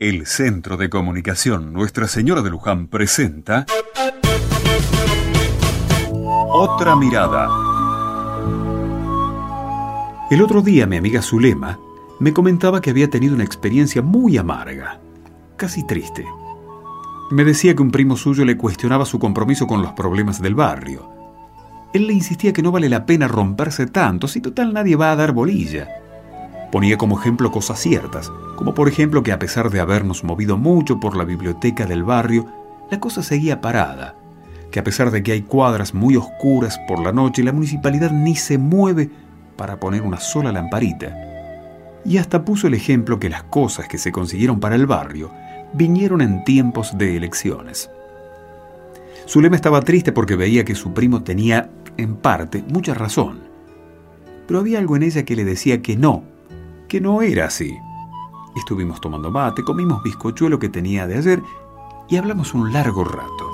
El Centro de Comunicación Nuestra Señora de Luján presenta Otra Mirada. El otro día mi amiga Zulema me comentaba que había tenido una experiencia muy amarga, casi triste. Me decía que un primo suyo le cuestionaba su compromiso con los problemas del barrio. Él le insistía que no vale la pena romperse tanto si total nadie va a dar bolilla Ponía como ejemplo cosas ciertas, como por ejemplo que a pesar de habernos movido mucho por la biblioteca del barrio, la cosa seguía parada, que a pesar de que hay cuadras muy oscuras por la noche, la municipalidad ni se mueve para poner una sola lamparita. Y hasta puso el ejemplo que las cosas que se consiguieron para el barrio vinieron en tiempos de elecciones. Zulema estaba triste porque veía que su primo tenía, en parte, mucha razón. Pero había algo en ella que le decía que no, que no era así. Estuvimos tomando mate, comimos bizcochuelo que tenía de ayer y hablamos un largo rato.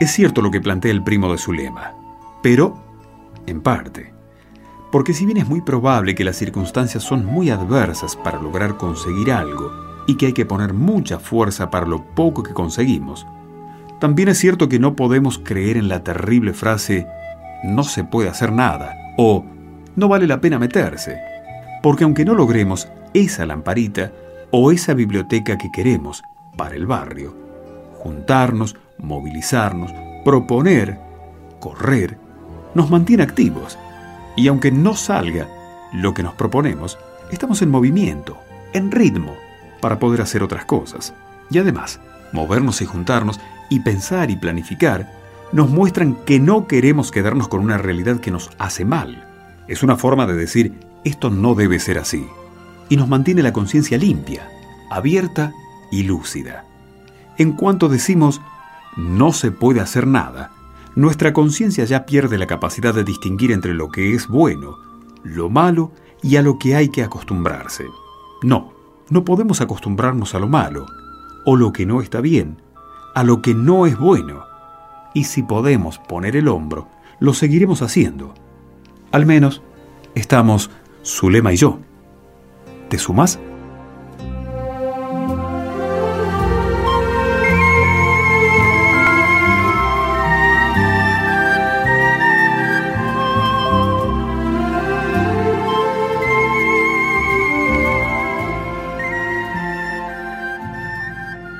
Es cierto lo que plantea el primo de Zulema, pero en parte. Porque si bien es muy probable que las circunstancias son muy adversas para lograr conseguir algo y que hay que poner mucha fuerza para lo poco que conseguimos, también es cierto que no podemos creer en la terrible frase no se puede hacer nada o no vale la pena meterse, porque aunque no logremos esa lamparita o esa biblioteca que queremos para el barrio, juntarnos, movilizarnos, proponer, correr, nos mantiene activos. Y aunque no salga lo que nos proponemos, estamos en movimiento, en ritmo, para poder hacer otras cosas. Y además, movernos y juntarnos y pensar y planificar nos muestran que no queremos quedarnos con una realidad que nos hace mal. Es una forma de decir, esto no debe ser así. Y nos mantiene la conciencia limpia, abierta y lúcida. En cuanto decimos, no se puede hacer nada, nuestra conciencia ya pierde la capacidad de distinguir entre lo que es bueno, lo malo y a lo que hay que acostumbrarse. No, no podemos acostumbrarnos a lo malo, o lo que no está bien, a lo que no es bueno. Y si podemos poner el hombro, lo seguiremos haciendo. Al menos estamos Zulema y yo. ¿Te sumas?